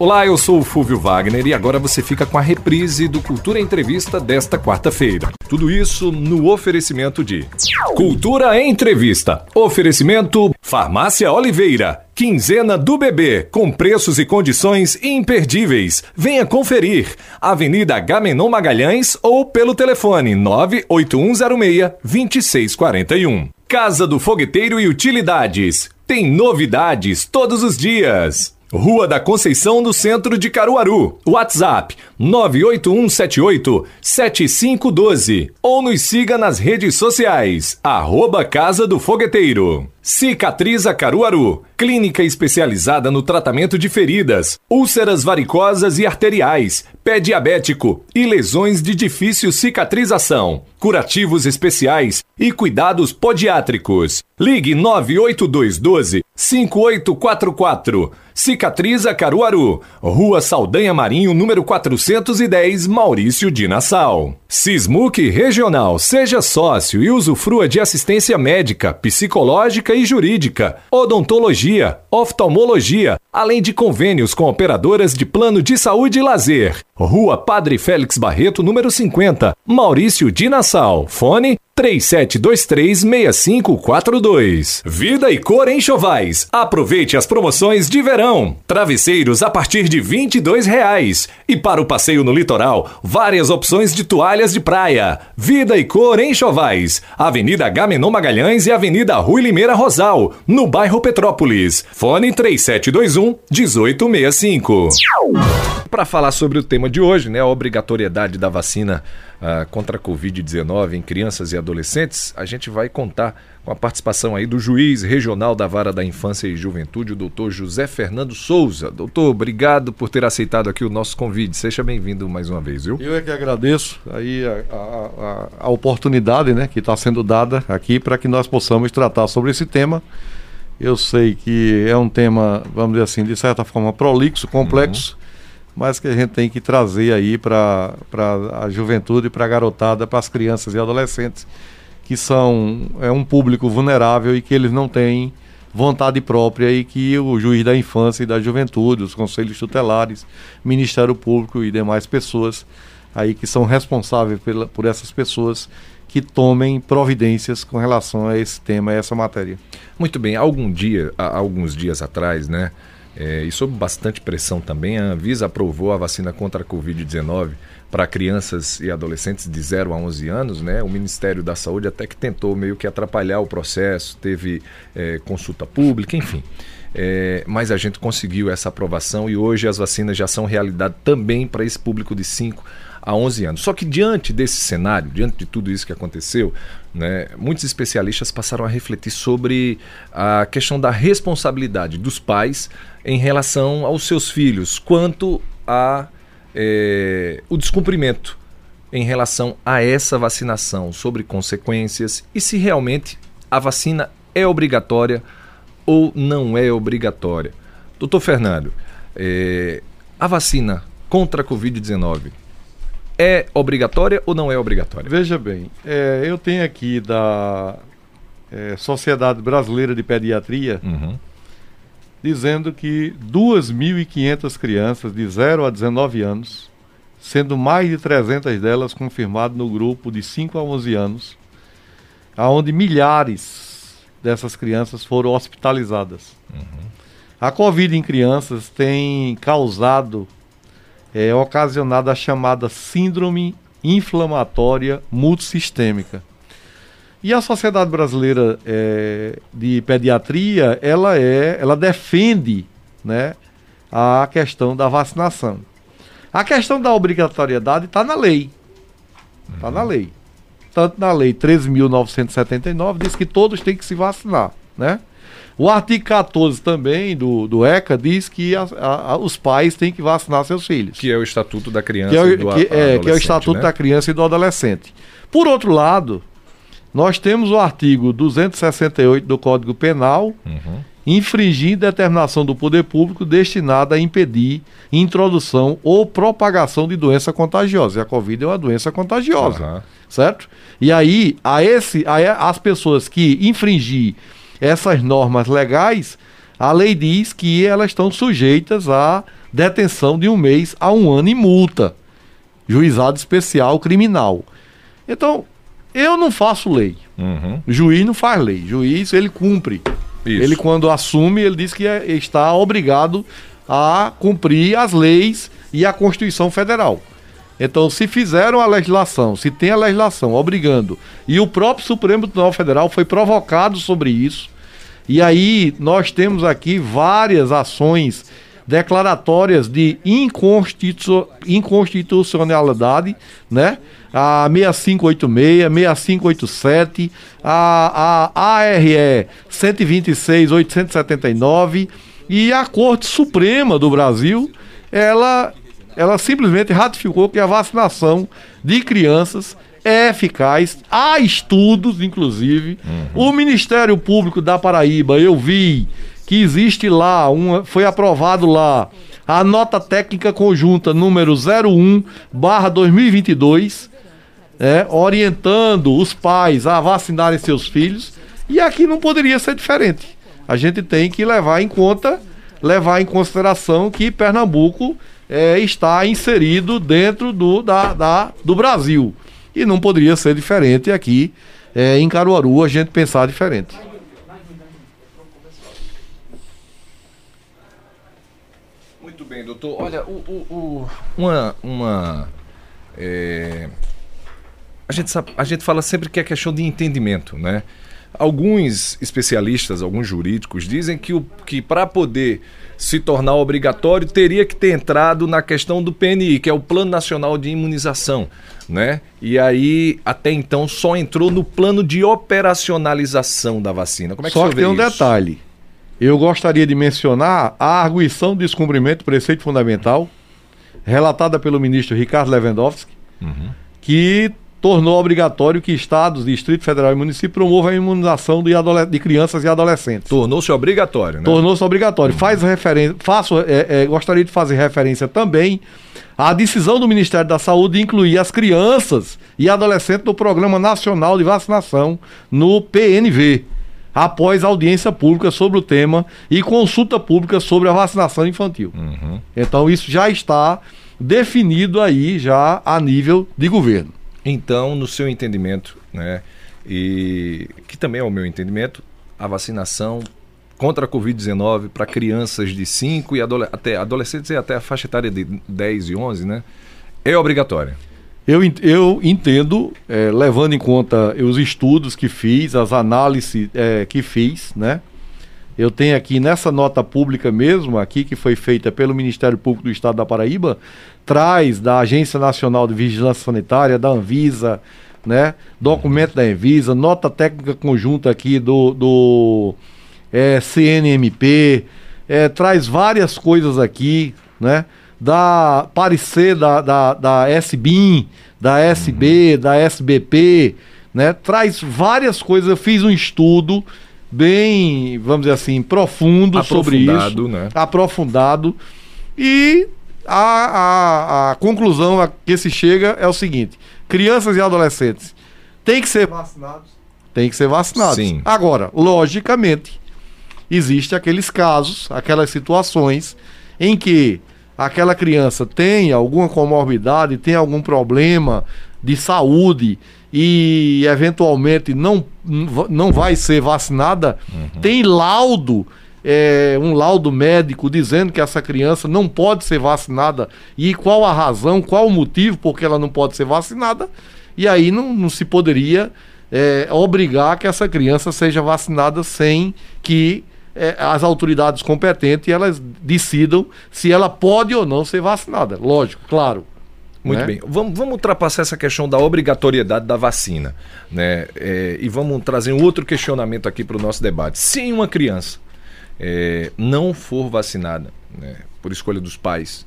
Olá, eu sou o Fúvio Wagner e agora você fica com a reprise do Cultura Entrevista desta quarta-feira. Tudo isso no oferecimento de Cultura Entrevista. Oferecimento Farmácia Oliveira. Quinzena do Bebê, com preços e condições imperdíveis. Venha conferir. Avenida Gamenon Magalhães ou pelo telefone 98106-2641. Casa do Fogueteiro e Utilidades. Tem novidades todos os dias. Rua da Conceição, no centro de Caruaru. WhatsApp 98178-7512. Ou nos siga nas redes sociais. Arroba Casa do Fogueteiro. Cicatriza Caruaru. Clínica especializada no tratamento de feridas, úlceras varicosas e arteriais, pé diabético e lesões de difícil cicatrização. Curativos especiais e cuidados podiátricos. Ligue 98212 5844. Cicatriza Caruaru. Rua Saldanha Marinho, número 410, Maurício de Nassau. Sismuc Regional. Seja sócio e usufrua de assistência médica, psicológica e jurídica, odontologia, oftalmologia, além de convênios com operadoras de plano de saúde e lazer. Rua Padre Félix Barreto, número 50, Maurício de Nassau. Fone 37236542. Vida e cor em Chovais. Aproveite as promoções de verão. Travesseiros a partir de 22 reais. E para o passeio no litoral, várias opções de toalhas de praia. Vida e cor em Chovais. Avenida Gamenon Magalhães e Avenida Rui Limeira Rosal, no bairro Petrópolis. Fone 3721 1865. Para falar sobre o tema de hoje, né, a obrigatoriedade da vacina uh, contra a Covid-19 em crianças e adolescentes, a gente vai contar com a participação aí do juiz regional da Vara da Infância e Juventude, o doutor José Fernando Souza. Doutor, obrigado por ter aceitado aqui o nosso convite. Seja bem-vindo mais uma vez, viu? Eu é que agradeço aí a, a, a oportunidade né, que está sendo dada aqui para que nós possamos tratar sobre esse tema. Eu sei que é um tema, vamos dizer assim, de certa forma prolixo, complexo. Uhum mas que a gente tem que trazer aí para a juventude, para a garotada, para as crianças e adolescentes, que são é um público vulnerável e que eles não têm vontade própria e que o juiz da infância e da juventude, os conselhos tutelares, Ministério Público e demais pessoas aí que são responsáveis pela, por essas pessoas que tomem providências com relação a esse tema, a essa matéria. Muito bem, algum dia, alguns dias atrás, né, é, e sob bastante pressão também, a Anvisa aprovou a vacina contra a Covid-19 para crianças e adolescentes de 0 a 11 anos. Né? O Ministério da Saúde até que tentou meio que atrapalhar o processo, teve é, consulta pública, enfim. É, mas a gente conseguiu essa aprovação e hoje as vacinas já são realidade também para esse público de 5 a 11 anos. Só que diante desse cenário, diante de tudo isso que aconteceu, né, muitos especialistas passaram a refletir sobre a questão da responsabilidade dos pais em relação aos seus filhos, quanto a é, o descumprimento em relação a essa vacinação, sobre consequências e se realmente a vacina é obrigatória ou não é obrigatória. Doutor Fernando, é, a vacina contra a Covid-19 é obrigatória ou não é obrigatória? Veja bem, é, eu tenho aqui da é, Sociedade Brasileira de Pediatria uhum. dizendo que 2.500 crianças de 0 a 19 anos, sendo mais de 300 delas confirmadas no grupo de 5 a 11 anos, aonde milhares dessas crianças foram hospitalizadas. Uhum. A Covid em crianças tem causado é ocasionada a chamada síndrome inflamatória multissistêmica. E a Sociedade Brasileira é, de Pediatria, ela é, ela defende, né, a questão da vacinação. A questão da obrigatoriedade está na lei. Está uhum. na lei. Tanto na lei 13.979 diz que todos têm que se vacinar, né? O artigo 14 também do, do ECA diz que a, a, os pais têm que vacinar seus filhos. Que é o Estatuto da Criança que é, e do que, é, que é o Estatuto né? da Criança e do Adolescente. Por outro lado, nós temos o artigo 268 do Código Penal, uhum. infringir determinação do poder público destinada a impedir introdução ou propagação de doença contagiosa. E a Covid é uma doença contagiosa, uhum. certo? E aí, a esse, a, as pessoas que infringir essas normas legais, a lei diz que elas estão sujeitas a detenção de um mês a um ano e multa. Juizado especial criminal. Então, eu não faço lei. Uhum. O juiz não faz lei. O juiz, ele cumpre. Isso. Ele, quando assume, ele diz que é, está obrigado a cumprir as leis e a Constituição Federal. Então, se fizeram a legislação, se tem a legislação obrigando, e o próprio Supremo Tribunal Federal foi provocado sobre isso, e aí nós temos aqui várias ações declaratórias de inconstitu inconstitucionalidade, né? A 6586, 6587, a, a ARE 126, 879 e a Corte Suprema do Brasil, ela, ela simplesmente ratificou que a vacinação de crianças é eficaz. Há estudos, inclusive. Uhum. O Ministério Público da Paraíba, eu vi que existe lá, uma, foi aprovado lá a nota técnica conjunta número 01 barra 2022, é, orientando os pais a vacinarem seus filhos. E aqui não poderia ser diferente. A gente tem que levar em conta, levar em consideração que Pernambuco é, está inserido dentro do, da, da, do Brasil. E não poderia ser diferente aqui é, em Caruaru a gente pensar diferente. Muito bem, doutor. Olha, o, o, o uma. uma é... a, gente sabe, a gente fala sempre que é questão de entendimento, né? Alguns especialistas, alguns jurídicos, dizem que, o, que para poder se tornar obrigatório teria que ter entrado na questão do PNI, que é o Plano Nacional de Imunização, né? E aí, até então, só entrou no plano de operacionalização da vacina. Como é que só que tem um isso? detalhe. Eu gostaria de mencionar a arguição de descumprimento do preceito fundamental, relatada pelo ministro Ricardo Lewandowski, uhum. que tornou obrigatório que estados, Distrito Federal e município promovam a imunização de, de crianças e adolescentes. Tornou-se obrigatório, né? Tornou-se obrigatório. Uhum. Faz referência, faço, é, é, gostaria de fazer referência também à decisão do Ministério da Saúde de incluir as crianças e adolescentes no Programa Nacional de Vacinação no PNV. Após audiência pública sobre o tema e consulta pública sobre a vacinação infantil. Uhum. Então, isso já está definido aí, já a nível de governo. Então, no seu entendimento, né, e que também é o meu entendimento, a vacinação contra a Covid-19 para crianças de 5 e adole até adolescentes e até a faixa etária de 10 e 11, né, é obrigatória. Eu, eu entendo, é, levando em conta os estudos que fiz, as análises é, que fiz, né? Eu tenho aqui nessa nota pública mesmo, aqui que foi feita pelo Ministério Público do Estado da Paraíba, traz da Agência Nacional de Vigilância Sanitária, da Anvisa, né? Documento da Anvisa, nota técnica conjunta aqui do, do é, CNMP, é, traz várias coisas aqui, né? Da parecer da, da, da SBIM, da SB, da SBP, né? Traz várias coisas. Eu fiz um estudo bem, vamos dizer assim, profundo sobre isso. Né? Aprofundado. E a, a, a conclusão a que se chega é o seguinte: crianças e adolescentes têm que ser vacinados. Tem que ser vacinados. Sim. Agora, logicamente, existe aqueles casos, aquelas situações em que aquela criança tem alguma comorbidade, tem algum problema de saúde e eventualmente não, não vai ser vacinada, uhum. tem laudo, é, um laudo médico dizendo que essa criança não pode ser vacinada e qual a razão, qual o motivo porque ela não pode ser vacinada, e aí não, não se poderia é, obrigar que essa criança seja vacinada sem que é, as autoridades competentes elas decidam se ela pode ou não ser vacinada. Lógico, claro. Muito né? bem. Vamos, vamos ultrapassar essa questão da obrigatoriedade da vacina. Né? É, e vamos trazer um outro questionamento aqui para o nosso debate. Se uma criança é, não for vacinada, né, por escolha dos pais,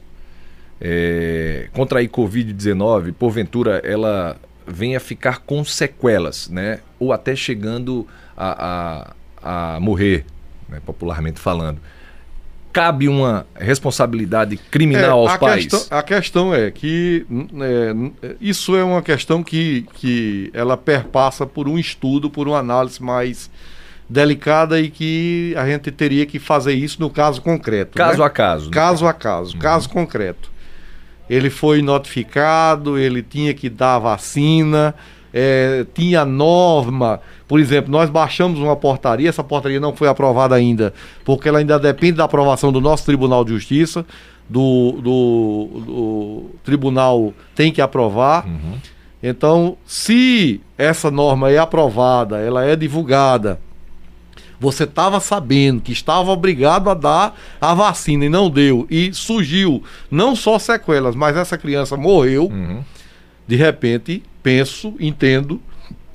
é, contrair Covid-19, porventura ela venha ficar com sequelas, né? Ou até chegando a, a, a morrer, né? popularmente falando. Cabe uma responsabilidade criminal é, aos a pais? Questão, a questão é que é, isso é uma questão que, que ela perpassa por um estudo, por uma análise mais delicada e que a gente teria que fazer isso no caso concreto. Caso né? a caso. Caso a caso, uhum. caso concreto. Ele foi notificado, ele tinha que dar vacina, é, tinha norma. Por exemplo, nós baixamos uma portaria, essa portaria não foi aprovada ainda, porque ela ainda depende da aprovação do nosso Tribunal de Justiça. Do, do, do tribunal tem que aprovar. Uhum. Então, se essa norma é aprovada, ela é divulgada você estava sabendo que estava obrigado a dar a vacina e não deu, e surgiu não só sequelas, mas essa criança morreu, uhum. de repente, penso, entendo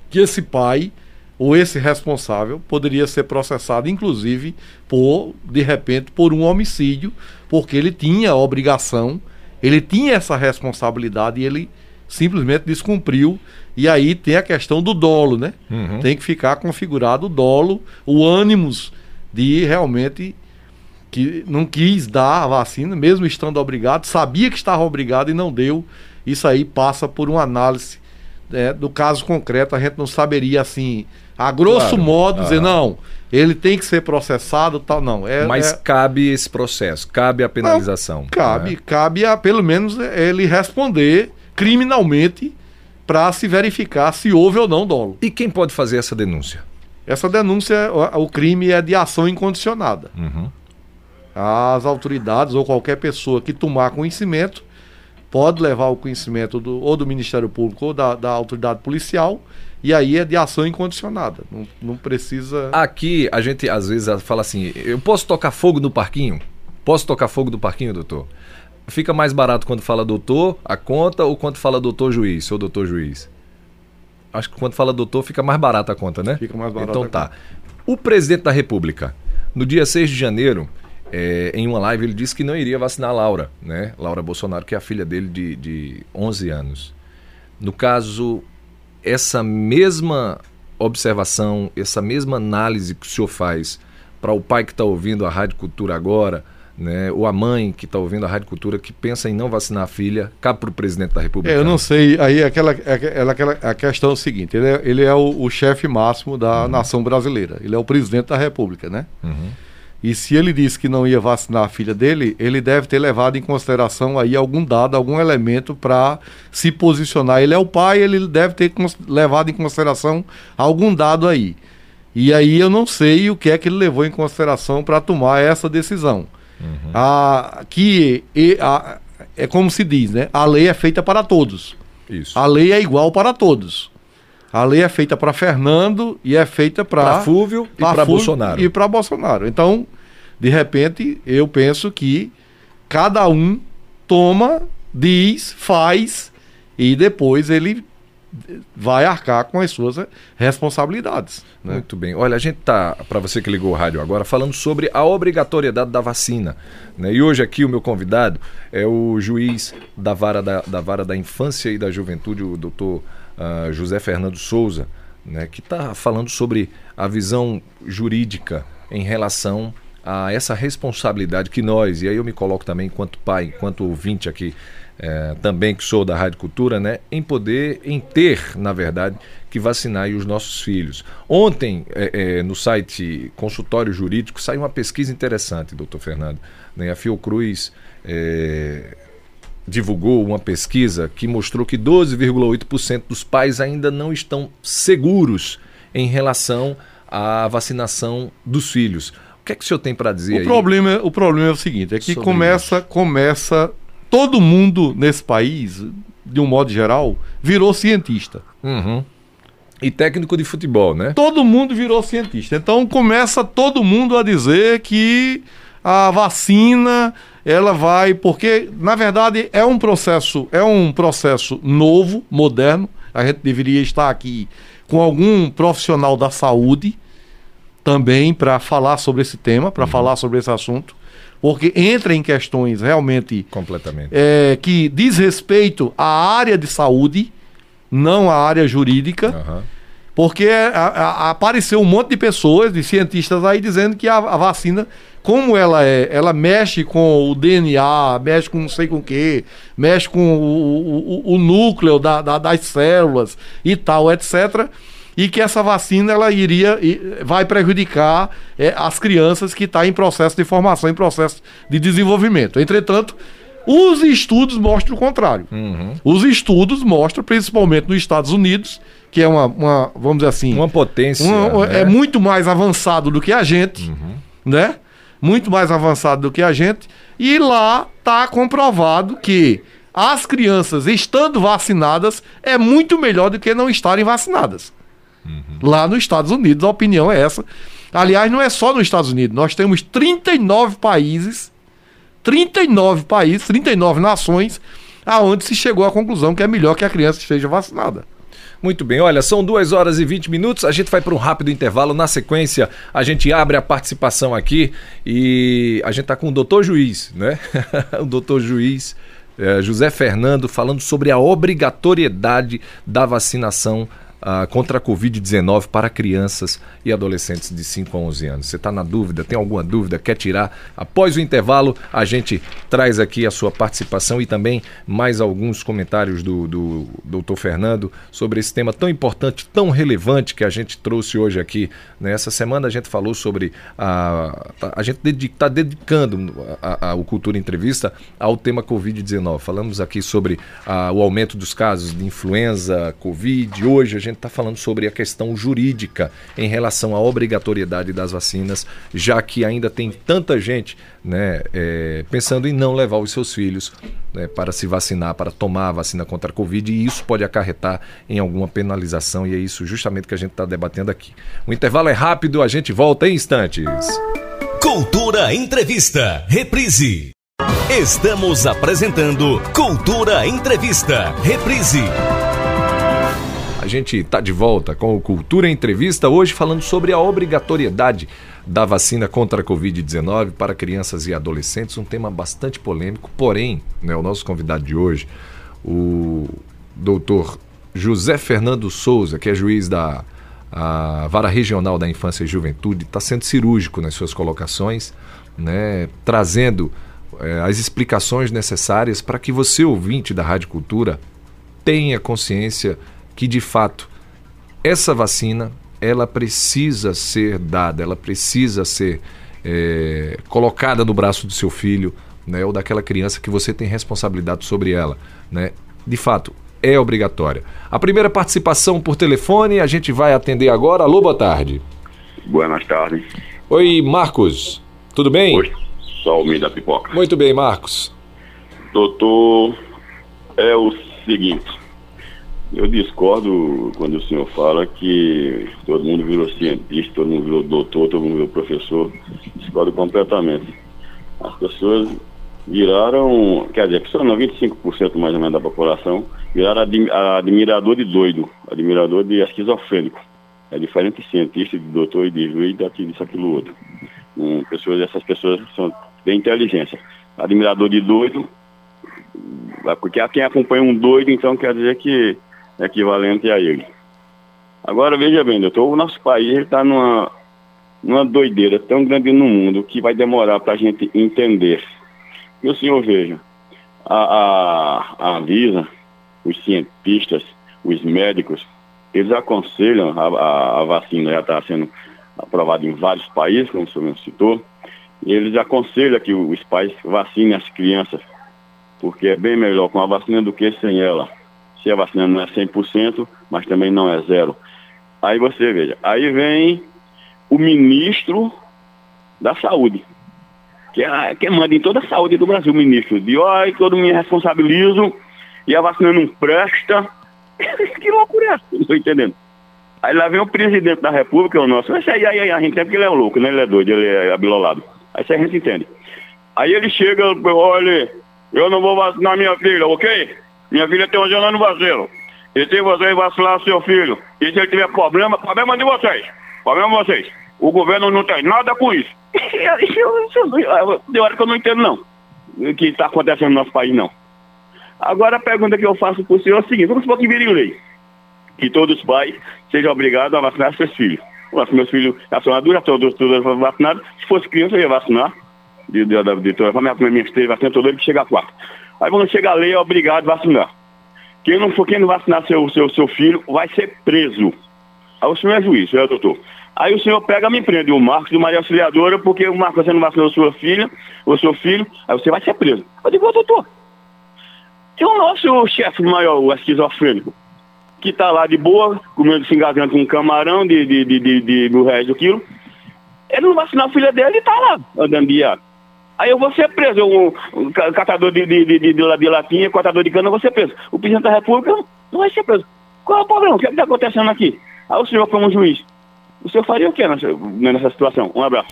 que esse pai ou esse responsável poderia ser processado, inclusive, por, de repente, por um homicídio, porque ele tinha a obrigação, ele tinha essa responsabilidade e ele simplesmente descumpriu. E aí tem a questão do dolo, né? Uhum. Tem que ficar configurado o dolo, o ânimos de realmente que não quis dar a vacina, mesmo estando obrigado, sabia que estava obrigado e não deu. Isso aí passa por uma análise né, do caso concreto. A gente não saberia assim, a grosso claro. modo, dizer, ah. não, ele tem que ser processado tal, não. É, Mas é... cabe esse processo, cabe a penalização. Não, cabe, né? cabe a, pelo menos ele responder criminalmente para se verificar se houve ou não dolo. E quem pode fazer essa denúncia? Essa denúncia, o crime é de ação incondicionada. Uhum. As autoridades ou qualquer pessoa que tomar conhecimento pode levar o conhecimento do, ou do Ministério Público ou da, da autoridade policial e aí é de ação incondicionada. Não, não precisa. Aqui a gente às vezes fala assim: eu posso tocar fogo no parquinho? Posso tocar fogo no parquinho, doutor? fica mais barato quando fala doutor, a conta, ou quando fala doutor juiz, ou doutor juiz? Acho que quando fala doutor fica mais barata a conta, né? Fica mais barata. Então tá. O presidente da República, no dia 6 de janeiro, é, em uma live, ele disse que não iria vacinar a Laura, né? Laura Bolsonaro, que é a filha dele de, de 11 anos. No caso, essa mesma observação, essa mesma análise que o senhor faz para o pai que está ouvindo a Rádio Cultura agora, né, ou a mãe que está ouvindo a Rádio Cultura que pensa em não vacinar a filha, cabe para o presidente da República? É, eu não sei. Aí aquela, aquela, aquela a questão é o seguinte: ele é, ele é o, o chefe máximo da uhum. nação brasileira. Ele é o presidente da República, né? Uhum. E se ele disse que não ia vacinar a filha dele, ele deve ter levado em consideração aí algum dado, algum elemento para se posicionar. Ele é o pai, ele deve ter levado em consideração algum dado aí. E aí eu não sei o que é que ele levou em consideração para tomar essa decisão. Uhum. A, que a, é como se diz, né? A lei é feita para todos. Isso. A lei é igual para todos. A lei é feita para Fernando e é feita para Fúvio e para Bolsonaro. E para Bolsonaro. Então, de repente, eu penso que cada um toma, diz, faz e depois ele vai arcar com as suas responsabilidades. Né? Muito bem. Olha, a gente está, para você que ligou o rádio agora, falando sobre a obrigatoriedade da vacina. Né? E hoje aqui o meu convidado é o juiz da vara da, da, vara da infância e da juventude, o doutor uh, José Fernando Souza, né? que está falando sobre a visão jurídica em relação a essa responsabilidade que nós, e aí eu me coloco também enquanto pai, enquanto ouvinte aqui, é, também que sou da Rádio Cultura, né, em poder, em ter, na verdade, que vacinar os nossos filhos. Ontem, é, é, no site Consultório Jurídico, saiu uma pesquisa interessante, doutor Fernando. Né, a Fiocruz divulgou uma pesquisa que mostrou que 12,8% dos pais ainda não estão seguros em relação à vacinação dos filhos. O que é que o senhor tem para dizer o aí? Problema, o problema é o seguinte, é que começa, começa todo mundo nesse país, de um modo geral, virou cientista. Uhum. E técnico de futebol, né? Todo mundo virou cientista. Então começa todo mundo a dizer que a vacina ela vai porque na verdade é um processo é um processo novo moderno a gente deveria estar aqui com algum profissional da saúde também para falar sobre esse tema para uhum. falar sobre esse assunto porque entra em questões realmente completamente é, que diz respeito à área de saúde, não a área jurídica. Uhum. Porque a, a, apareceu um monte de pessoas, de cientistas aí, dizendo que a, a, vacina, como ela é, ela mexe com o DNA, mexe com não sei com o que, mexe com o, o, o núcleo da, da, das células e tal, etc e que essa vacina ela iria vai prejudicar é, as crianças que estão tá em processo de formação, em processo de desenvolvimento. Entretanto, os estudos mostram o contrário. Uhum. Os estudos mostram, principalmente nos Estados Unidos, que é uma, uma vamos dizer assim, uma potência, uma, né? é muito mais avançado do que a gente, uhum. né? Muito mais avançado do que a gente. E lá está comprovado que as crianças estando vacinadas é muito melhor do que não estarem vacinadas. Lá nos Estados Unidos, a opinião é essa. Aliás, não é só nos Estados Unidos, nós temos 39 países, 39 países, 39 nações, aonde se chegou à conclusão que é melhor que a criança esteja vacinada. Muito bem, olha, são 2 horas e 20 minutos. A gente vai para um rápido intervalo. Na sequência, a gente abre a participação aqui e a gente está com o doutor juiz, né? o doutor juiz é, José Fernando falando sobre a obrigatoriedade da vacinação uh, contra a Covid-19 para crianças e adolescentes de 5 a 11 anos. Você está na dúvida, tem alguma dúvida, quer tirar? Após o intervalo, a gente traz aqui a sua participação e também mais alguns comentários do, do doutor Fernando sobre esse tema tão importante, tão relevante que a gente trouxe hoje aqui. Nessa semana a gente falou sobre a. A gente está dedicando a, a, o Cultura Entrevista ao tema Covid-19. Falamos aqui sobre a, o aumento dos casos de influenza, Covid. Hoje a gente está falando sobre a questão jurídica em relação à obrigatoriedade das vacinas, já que ainda tem tanta gente né, é, pensando em não levar os seus filhos né, para se vacinar, para tomar a vacina contra a Covid, e isso pode acarretar em alguma penalização, e é isso justamente que a gente está debatendo aqui. O intervalo é rápido, a gente volta em instantes. Cultura Entrevista, reprise. Estamos apresentando Cultura Entrevista, reprise. A gente está de volta com o Cultura Entrevista, hoje falando sobre a obrigatoriedade da vacina contra a Covid-19 para crianças e adolescentes, um tema bastante polêmico, porém, né, o nosso convidado de hoje, o doutor José Fernando Souza, que é juiz da Vara Regional da Infância e Juventude, está sendo cirúrgico nas suas colocações, né, trazendo é, as explicações necessárias para que você, ouvinte da Rádio Cultura, tenha consciência que de fato essa vacina ela precisa ser dada, ela precisa ser é, colocada no braço do seu filho, né, ou daquela criança que você tem responsabilidade sobre ela, né? De fato, é obrigatória. A primeira participação por telefone a gente vai atender agora. Alô, boa tarde. Boas tardes. Oi, Marcos. Tudo bem? Oi, só o da pipoca. Muito bem, Marcos. Doutor, é o seguinte, eu discordo quando o senhor fala que todo mundo virou cientista, todo mundo virou doutor, todo mundo virou professor. Discordo completamente. As pessoas viraram, quer dizer, pessoas não, 25% mais ou menos da população, viraram admirador de doido, admirador de esquizofrênico. É diferente de cientista, de doutor e de juiz, daqui disso, aquilo outro. Um, pessoas, essas pessoas são bem inteligência. Admirador de doido, porque quem acompanha um doido, então quer dizer que equivalente a ele. Agora veja bem, doutor, o nosso país está numa, numa doideira tão grande no mundo que vai demorar para a gente entender. E o senhor veja, a, a, a Anvisa, os cientistas, os médicos, eles aconselham, a, a, a vacina já está sendo aprovada em vários países, como o senhor citou, eles aconselham que os pais vacinem as crianças, porque é bem melhor com a vacina do que sem ela se a vacina não é 100%, mas também não é zero. Aí você veja, aí vem o ministro da saúde, que é quem manda em toda a saúde do Brasil, o ministro, de olha, todo me responsabilizo e a vacina não presta. que loucura é essa? Não estou entendendo. Aí lá vem o presidente da república, o nosso, esse aí, aí a gente entende que ele é louco, né? Ele é doido, ele é abilolado. Aí a gente entende. Aí ele chega, olha, eu não vou vacinar minha filha, ok? Minha filha tem 11 anos no vacilo. E se vocês vacilar seu filho, e se ele tiver problema, problema de vocês. Problema de vocês. O governo não tem nada com isso. De hora que eu não entendo, não. O que está acontecendo no nosso país, não. Agora a pergunta que eu faço para o senhor é a seguinte: vamos supor que vire lei. que todos os pais sejam obrigados a vacinar seus filhos. Os meus filhos, a sonadura, todos, todos vacinados. Se fosse criança, eu ia vacinar. De, de, de, de toda a família, minha três vacinas, todo que chega a quatro. Aí quando chega a lei, é obrigado a vacinar. Quem não for, quem não vacinar seu, seu, seu filho, vai ser preso. Aí o senhor é juiz, é doutor. Aí o senhor pega, me prende o Marcos de Maria Auxiliadora, porque o Marcos você não vacinou sua filha, ou seu filho, aí você vai ser preso. Eu digo, doutor, tem o nosso chefe maior, o esquizofrênico, que está lá de boa, comendo, se engasgando com um camarão de, de, de, de, de mil reais do quilo. Ele não vacinar a filha dele e está lá, andando de ar. Aí eu vou ser preso, um, um catador de, de, de, de, de latinha, catador de cana, eu vou ser preso. O presidente da República não vai ser preso. Qual é o problema? O que é está acontecendo aqui? Aí o senhor, como juiz, o senhor faria o que nessa, nessa situação? Um abraço.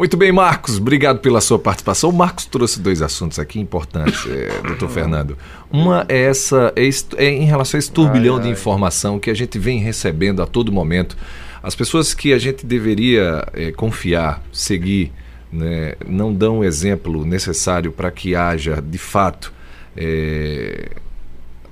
Muito bem, Marcos, obrigado pela sua participação. O Marcos trouxe dois assuntos aqui importantes, é, doutor Fernando. Uma é essa, é, é, em relação a esse turbilhão ai, ai. de informação que a gente vem recebendo a todo momento. As pessoas que a gente deveria é, confiar, seguir, né, não dão o exemplo necessário para que haja, de fato, é,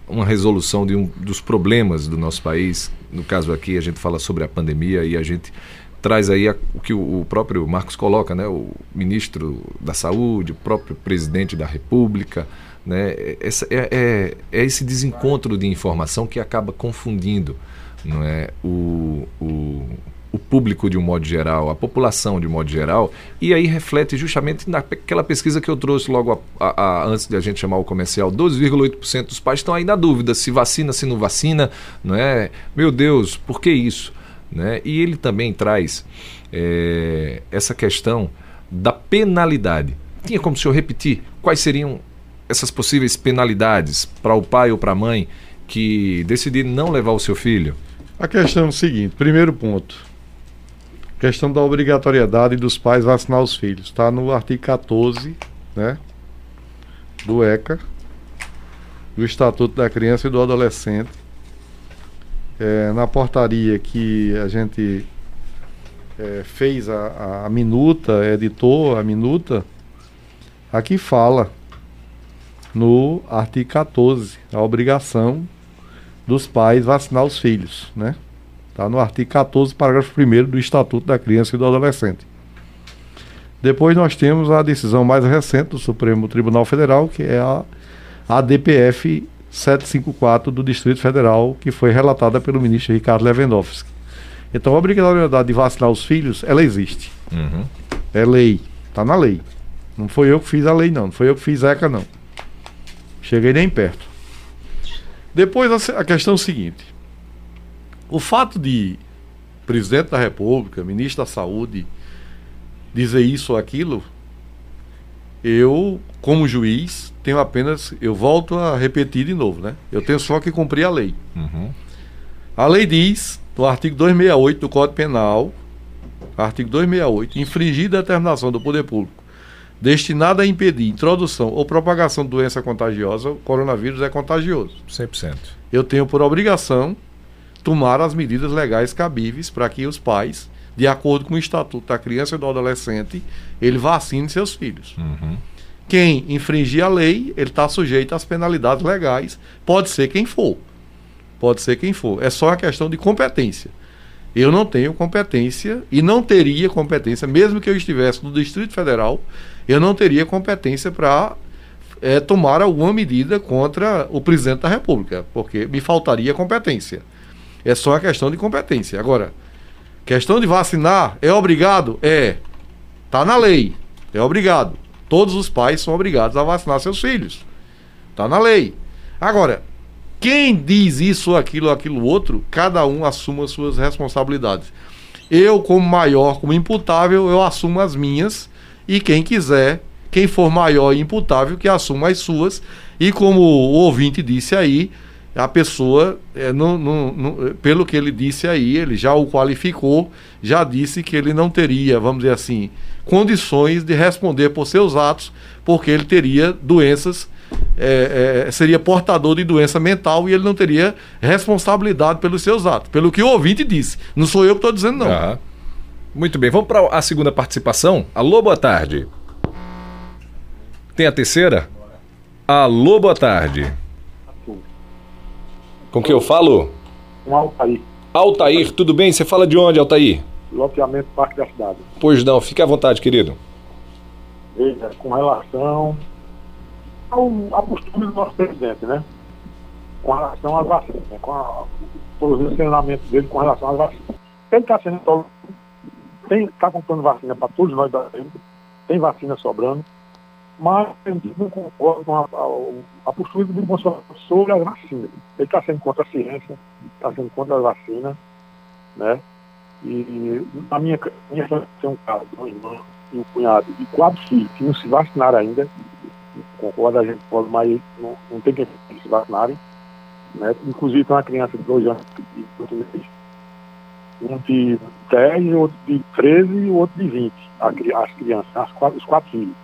uma resolução de um dos problemas do nosso país. No caso aqui, a gente fala sobre a pandemia e a gente traz aí a, o que o, próprio Marcos coloca, né? o ministro da Saúde, o próprio presidente da República. Né? Essa, é, é, é esse desencontro de informação que acaba confundindo não é? o, o, o público de um modo geral, a população de um modo geral, e aí reflete justamente naquela pesquisa que eu trouxe logo a, a, a, antes de a gente chamar o comercial, 12,8% dos pais estão aí na dúvida se vacina, se não vacina, não é? Meu Deus, por que isso? Né? E ele também traz é, essa questão da penalidade. Tinha como o senhor repetir quais seriam essas possíveis penalidades para o pai ou para a mãe que decidir não levar o seu filho? A questão é o seguinte: primeiro ponto, questão da obrigatoriedade dos pais vacinar os filhos. Está no artigo 14 né, do ECA, do Estatuto da Criança e do Adolescente é, na portaria que a gente é, fez a, a, minuta, editou a minuta, aqui fala no artigo 14, a obrigação dos pais vacinar os filhos, né? Está no artigo 14, parágrafo 1 do Estatuto da Criança e do Adolescente. Depois nós temos a decisão mais recente do Supremo Tribunal Federal, que é a ADPF 754 do Distrito Federal, que foi relatada pelo ministro Ricardo Lewandowski. Então, a obrigatoriedade de vacinar os filhos, ela existe. Uhum. É lei. Está na lei. Não foi eu que fiz a lei, não. Não foi eu que fiz ECA, não. Cheguei nem perto. Depois, a questão é a seguinte. O fato de presidente da República, ministro da Saúde, dizer isso ou aquilo, eu, como juiz, tenho apenas. Eu volto a repetir de novo, né? Eu tenho só que cumprir a lei. Uhum. A lei diz, no artigo 268 do Código Penal, artigo 268, infringir determinação do poder público destinada a impedir introdução ou propagação de doença contagiosa, o coronavírus é contagioso. 100%. Eu tenho por obrigação tomar as medidas legais cabíveis para que os pais, de acordo com o Estatuto da Criança e do Adolescente, ele vacine seus filhos. Uhum. Quem infringir a lei, ele está sujeito às penalidades legais. Pode ser quem for. Pode ser quem for. É só a questão de competência. Eu não tenho competência e não teria competência, mesmo que eu estivesse no Distrito Federal, eu não teria competência para é, tomar alguma medida contra o presidente da República, porque me faltaria competência. É só a questão de competência. Agora, questão de vacinar, é obrigado? É. Está na lei. É obrigado. Todos os pais são obrigados a vacinar seus filhos. Está na lei. Agora, quem diz isso, aquilo, aquilo outro, cada um assuma as suas responsabilidades. Eu, como maior, como imputável, eu assumo as minhas. E quem quiser, quem for maior e imputável, que assuma as suas. E como o ouvinte disse aí, a pessoa, é, não, pelo que ele disse aí, ele já o qualificou, já disse que ele não teria, vamos dizer assim, condições de responder por seus atos, porque ele teria doenças, é, é, seria portador de doença mental e ele não teria responsabilidade pelos seus atos, pelo que o ouvinte disse. Não sou eu que estou dizendo, não. Ah, muito bem, vamos para a segunda participação. Alô, boa tarde. Tem a terceira? Alô, boa tarde. Com quem eu falo? Com Altair. Altair, tudo bem? Você fala de onde, Altair? Loteamento Parque da Cidade. Pois não, fique à vontade, querido. Veja, com relação ao, à postura do nosso presidente, né? Com relação às vacinas, né? com a, o posicionamento dele com relação às vacinas. Ele está sendo está comprando vacina para todos nós brasileiros, tem vacina sobrando, mas eu não concordo com a, a, a postura do Bolsonaro sobre as vacinas. Ele está sendo contra a ciência, está sendo contra as vacinas, né? E na minha, minha tem um caso, um irmão e um cunhado e quatro filhos que não se vacinaram ainda. Concordo, a gente pode, mas não, não tem quem se vacinarem. Né? Inclusive tem uma criança de dois anos e oito meses. Um de 10, outro de 13 e outro de 20, as crianças, as quatro, os quatro filhos.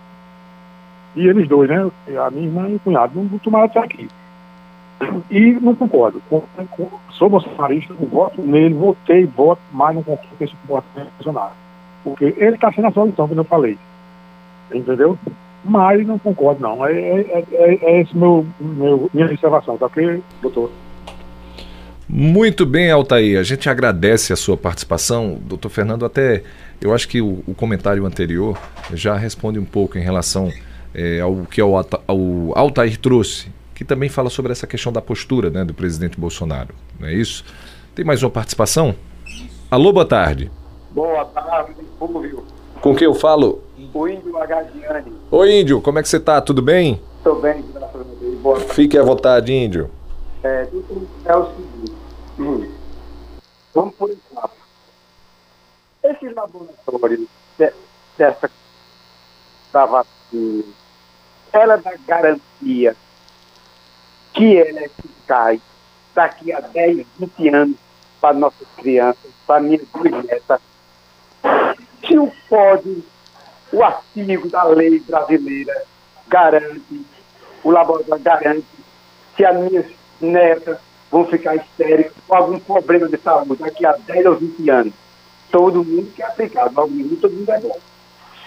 E eles dois, né? A minha irmã e o cunhado, não tomaram até aqui. E não concordo. Com, com, sou bolsonarista, voto nele, votei, voto, mas não concordo com esse comportamento Bolsonaro. Porque ele está sendo a solução, como eu falei. Entendeu? Mas não concordo, não. É, é, é, é esse meu, meu, minha observação, tá ok, doutor? Muito bem, Altair. A gente agradece a sua participação. Doutor Fernando, até eu acho que o, o comentário anterior já responde um pouco em relação é, ao que o, o Altair trouxe, que também fala sobre essa questão da postura né, do presidente Bolsonaro. Não é isso? Tem mais uma participação? Alô, boa tarde. Boa tarde, Fulvio. Com quem eu falo? O Índio Agadiane. Oi, Índio, como é que você está? Tudo bem? Estou bem, graças a Deus. Boa tarde. Fique à vontade, Índio. É, é o seguinte. Hum. Vamos por enquanto. Esse laboratório de, dessa da vacina ela dá garantia que ela é eficaz daqui a 10, 20 anos para nossas crianças, para minhas duas netas. Se o código, o artigo da lei brasileira garante, o laboratório garante que as minhas netas vão ficar histéricas com algum problema de saúde daqui a 10 ou 20 anos. Todo mundo quer aplicar, mas todo mundo é bom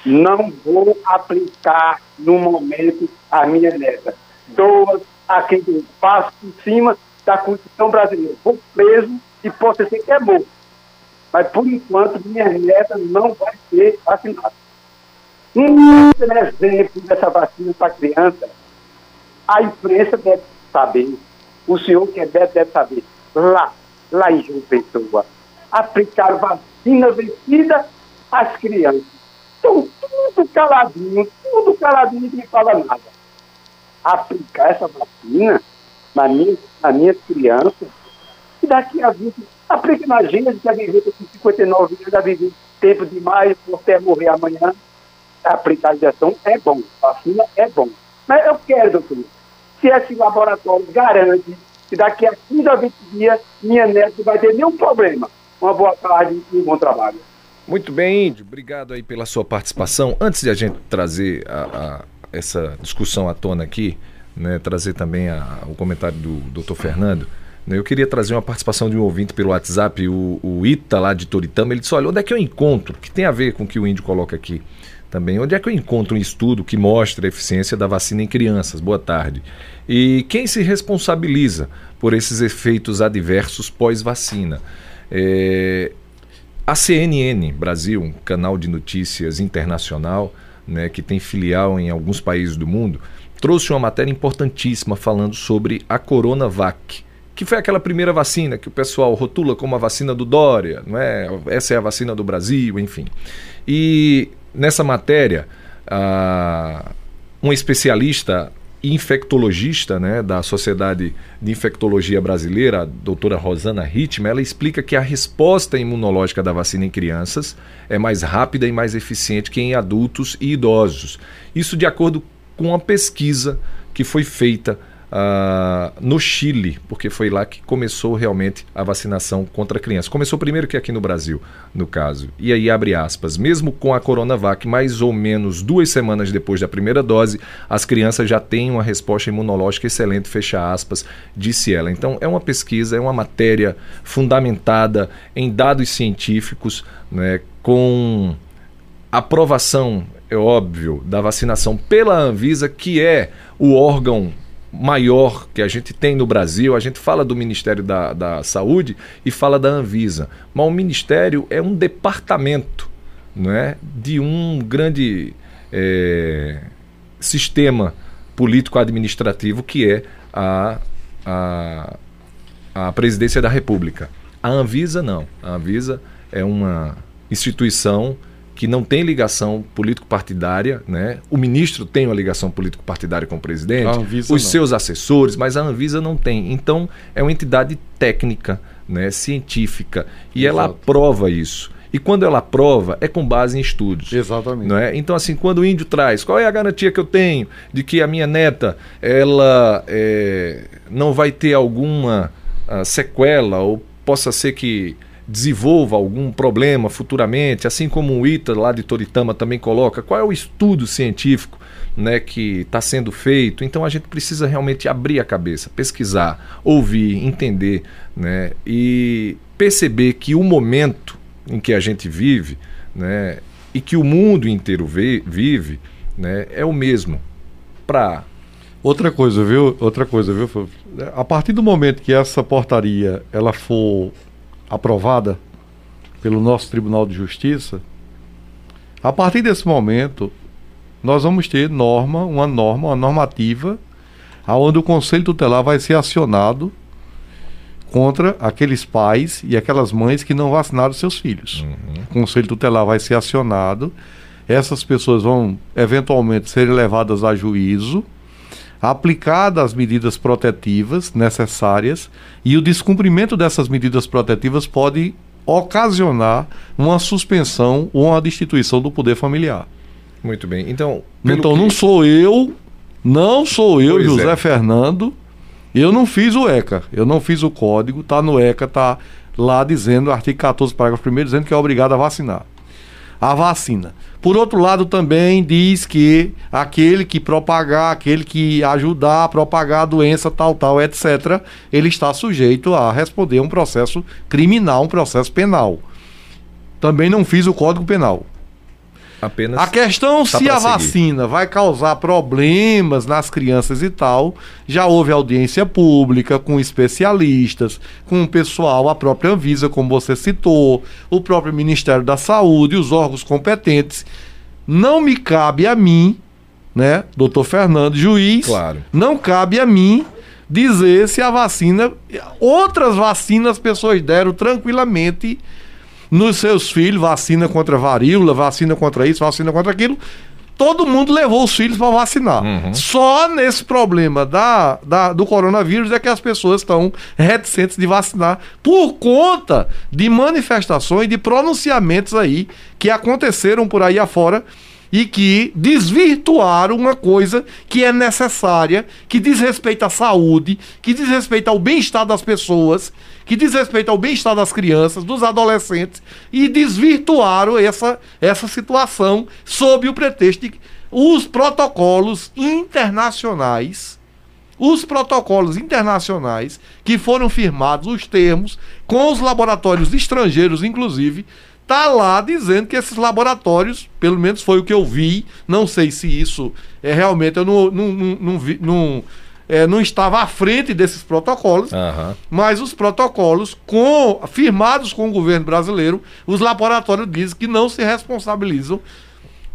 não vou aplicar no momento a minha neta. Dou a quem passo por cima da Constituição brasileira. Vou preso e posso ser que é bom. Mas, por enquanto, minha neta não vai ser vacinada. Um exemplo dessa vacina para criança, a imprensa deve saber, o senhor que é deve, deve saber. Lá, lá em João Pessoa, aplicar vacina vencida às crianças Estão tudo caladinho, tudo caladinho, ninguém fala nada. Aplicar essa vacina na minha, na minha criança, e daqui a 20, aplica na gente, que vai viver com 59 anos, vai viver tempo demais, até morrer amanhã. Aplicar a injeção é bom, vacina é bom. Mas eu quero, doutor, se esse laboratório garante que daqui a 15 a 20 dias minha neta vai ter nenhum problema. Uma boa tarde e um bom trabalho. Muito bem, Índio. Obrigado aí pela sua participação. Antes de a gente trazer a, a, essa discussão à tona aqui, né, trazer também a, o comentário do Dr. Fernando, né, eu queria trazer uma participação de um ouvinte pelo WhatsApp, o, o Ita lá de Toritama. Ele disse: Olha, onde é que eu encontro? Que tem a ver com o que o Índio coloca aqui também. Onde é que eu encontro um estudo que mostre a eficiência da vacina em crianças? Boa tarde. E quem se responsabiliza por esses efeitos adversos pós-vacina? É, a CNN Brasil, um canal de notícias internacional, né, que tem filial em alguns países do mundo, trouxe uma matéria importantíssima falando sobre a Coronavac, que foi aquela primeira vacina que o pessoal rotula como a vacina do Dória, não é? Essa é a vacina do Brasil, enfim. E nessa matéria, uh, um especialista infectologista né, da Sociedade de Infectologia Brasileira, a doutora Rosana Ritma, ela explica que a resposta imunológica da vacina em crianças é mais rápida e mais eficiente que em adultos e idosos. Isso de acordo com uma pesquisa que foi feita uh, no Chile, porque foi lá que começou realmente a vacinação contra crianças. Começou primeiro que aqui no Brasil, no caso. E aí abre aspas, mesmo com a Coronavac, mais ou menos duas semanas depois da primeira dose, as crianças já têm uma resposta imunológica excelente, fecha aspas, disse ela. Então é uma pesquisa, é uma matéria fundamentada em dados científicos, né, com aprovação, é óbvio, da vacinação pela Anvisa, que é o órgão maior que a gente tem no Brasil. A gente fala do Ministério da, da Saúde e fala da Anvisa. Mas o Ministério é um departamento né, de um grande é, sistema político-administrativo que é a, a, a Presidência da República. A Anvisa não. A Anvisa é uma instituição que não tem ligação político-partidária, né? O ministro tem uma ligação político-partidária com o presidente, os não. seus assessores, mas a Anvisa não tem. Então, é uma entidade técnica, né, científica, e Exato. ela aprova isso. E quando ela aprova, é com base em estudos. Exatamente. Não é? Então, assim, quando o índio traz, qual é a garantia que eu tenho de que a minha neta ela é, não vai ter alguma uh, sequela ou possa ser que desenvolva algum problema futuramente, assim como o ITA lá de Toritama também coloca, qual é o estudo científico né, que está sendo feito. Então a gente precisa realmente abrir a cabeça, pesquisar, ouvir, entender né, e perceber que o momento em que a gente vive né, e que o mundo inteiro vive né, é o mesmo para Outra coisa, viu? Outra coisa, viu? A partir do momento que essa portaria ela for aprovada pelo nosso Tribunal de Justiça, a partir desse momento, nós vamos ter norma, uma norma, uma normativa, aonde o Conselho Tutelar vai ser acionado contra aqueles pais e aquelas mães que não vacinaram seus filhos. Uhum. O Conselho Tutelar vai ser acionado, essas pessoas vão eventualmente ser levadas a juízo aplicadas as medidas protetivas necessárias e o descumprimento dessas medidas protetivas pode ocasionar uma suspensão ou uma destituição do poder familiar. Muito bem. Então, então que... não sou eu, não sou eu, pois José é. Fernando. Eu não fiz o ECA, eu não fiz o código, tá no ECA, tá lá dizendo, artigo 14, parágrafo 1 dizendo que é obrigado a vacinar a vacina. Por outro lado, também diz que aquele que propagar, aquele que ajudar a propagar a doença tal, tal, etc., ele está sujeito a responder um processo criminal, um processo penal. Também não fiz o Código Penal. Apenas a questão se a vacina vai causar problemas nas crianças e tal, já houve audiência pública com especialistas, com o pessoal, a própria Anvisa, como você citou, o próprio Ministério da Saúde, os órgãos competentes. Não me cabe a mim, né, doutor Fernando, juiz, claro. não cabe a mim dizer se a vacina, outras vacinas pessoas deram tranquilamente nos seus filhos, vacina contra varíola, vacina contra isso, vacina contra aquilo. Todo mundo levou os filhos para vacinar. Uhum. Só nesse problema da, da, do coronavírus é que as pessoas estão reticentes de vacinar por conta de manifestações, de pronunciamentos aí que aconteceram por aí afora e que desvirtuaram uma coisa que é necessária, que diz respeito à saúde, que diz respeito ao bem-estar das pessoas, que diz respeito ao bem-estar das crianças, dos adolescentes, e desvirtuaram essa, essa situação sob o pretexto de os protocolos internacionais. Os protocolos internacionais que foram firmados, os termos, com os laboratórios estrangeiros, inclusive, tá lá dizendo que esses laboratórios, pelo menos foi o que eu vi, não sei se isso é realmente, eu não, não, não, não, vi, não, é, não estava à frente desses protocolos, uhum. mas os protocolos com, firmados com o governo brasileiro, os laboratórios dizem que não se responsabilizam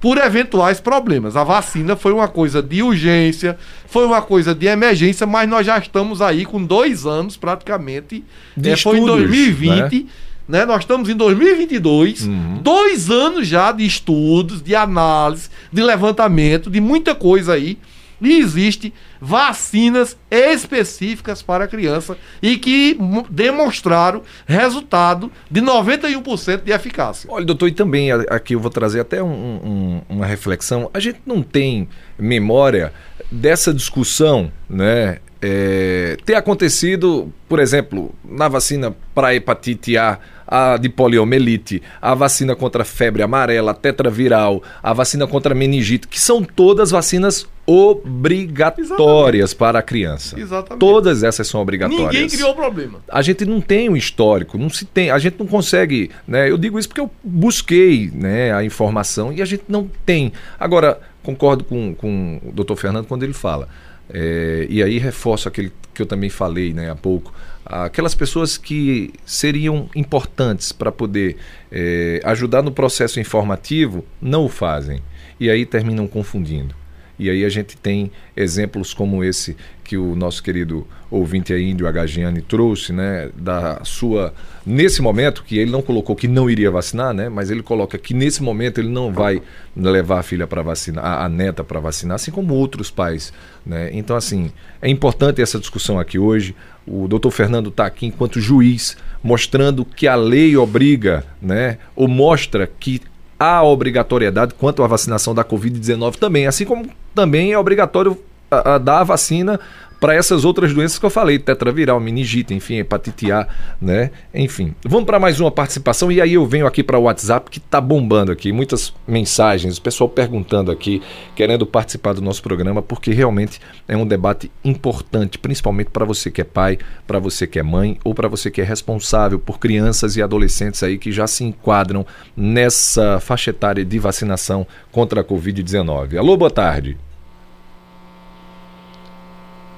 por eventuais problemas. A vacina foi uma coisa de urgência, foi uma coisa de emergência, mas nós já estamos aí com dois anos praticamente. De é, estudos, foi em 2020. Né? Né? Nós estamos em 2022, uhum. dois anos já de estudos, de análise, de levantamento, de muita coisa aí. E existe vacinas específicas para criança e que demonstraram resultado de 91% de eficácia. Olha, doutor, e também aqui eu vou trazer até um, um, uma reflexão. A gente não tem memória dessa discussão, né? É, ter acontecido, por exemplo, na vacina para hepatite A a de poliomielite, a vacina contra febre amarela, a tetraviral, a vacina contra meningite, que são todas vacinas obrigatórias Exatamente. para a criança. Exatamente. Todas essas são obrigatórias. Ninguém criou problema. A gente não tem um histórico, não se tem, a gente não consegue, né? Eu digo isso porque eu busquei, né, a informação e a gente não tem. Agora, concordo com, com o Dr. Fernando quando ele fala É, e aí reforço aquele que eu também falei né, há pouco. Aquelas pessoas que seriam importantes para poder é, ajudar no processo informativo não o fazem. E aí terminam confundindo. E aí a gente tem exemplos como esse que o nosso querido ouvinte aí, Índio Agagiani trouxe, né, da sua nesse momento que ele não colocou que não iria vacinar, né, mas ele coloca que nesse momento ele não vai levar a filha para vacinar, a, a neta para vacinar, assim como outros pais, né? Então assim, é importante essa discussão aqui hoje. O doutor Fernando está aqui enquanto juiz, mostrando que a lei obriga, né, ou mostra que há obrigatoriedade quanto à vacinação da Covid-19 também, assim como também é obrigatório a, a dar a vacina para essas outras doenças que eu falei, tetraviral, meningite, enfim, hepatite A, né? Enfim. Vamos para mais uma participação e aí eu venho aqui para o WhatsApp que está bombando aqui, muitas mensagens, o pessoal perguntando aqui, querendo participar do nosso programa, porque realmente é um debate importante, principalmente para você que é pai, para você que é mãe ou para você que é responsável por crianças e adolescentes aí que já se enquadram nessa faixa etária de vacinação contra a Covid-19. Alô, boa tarde.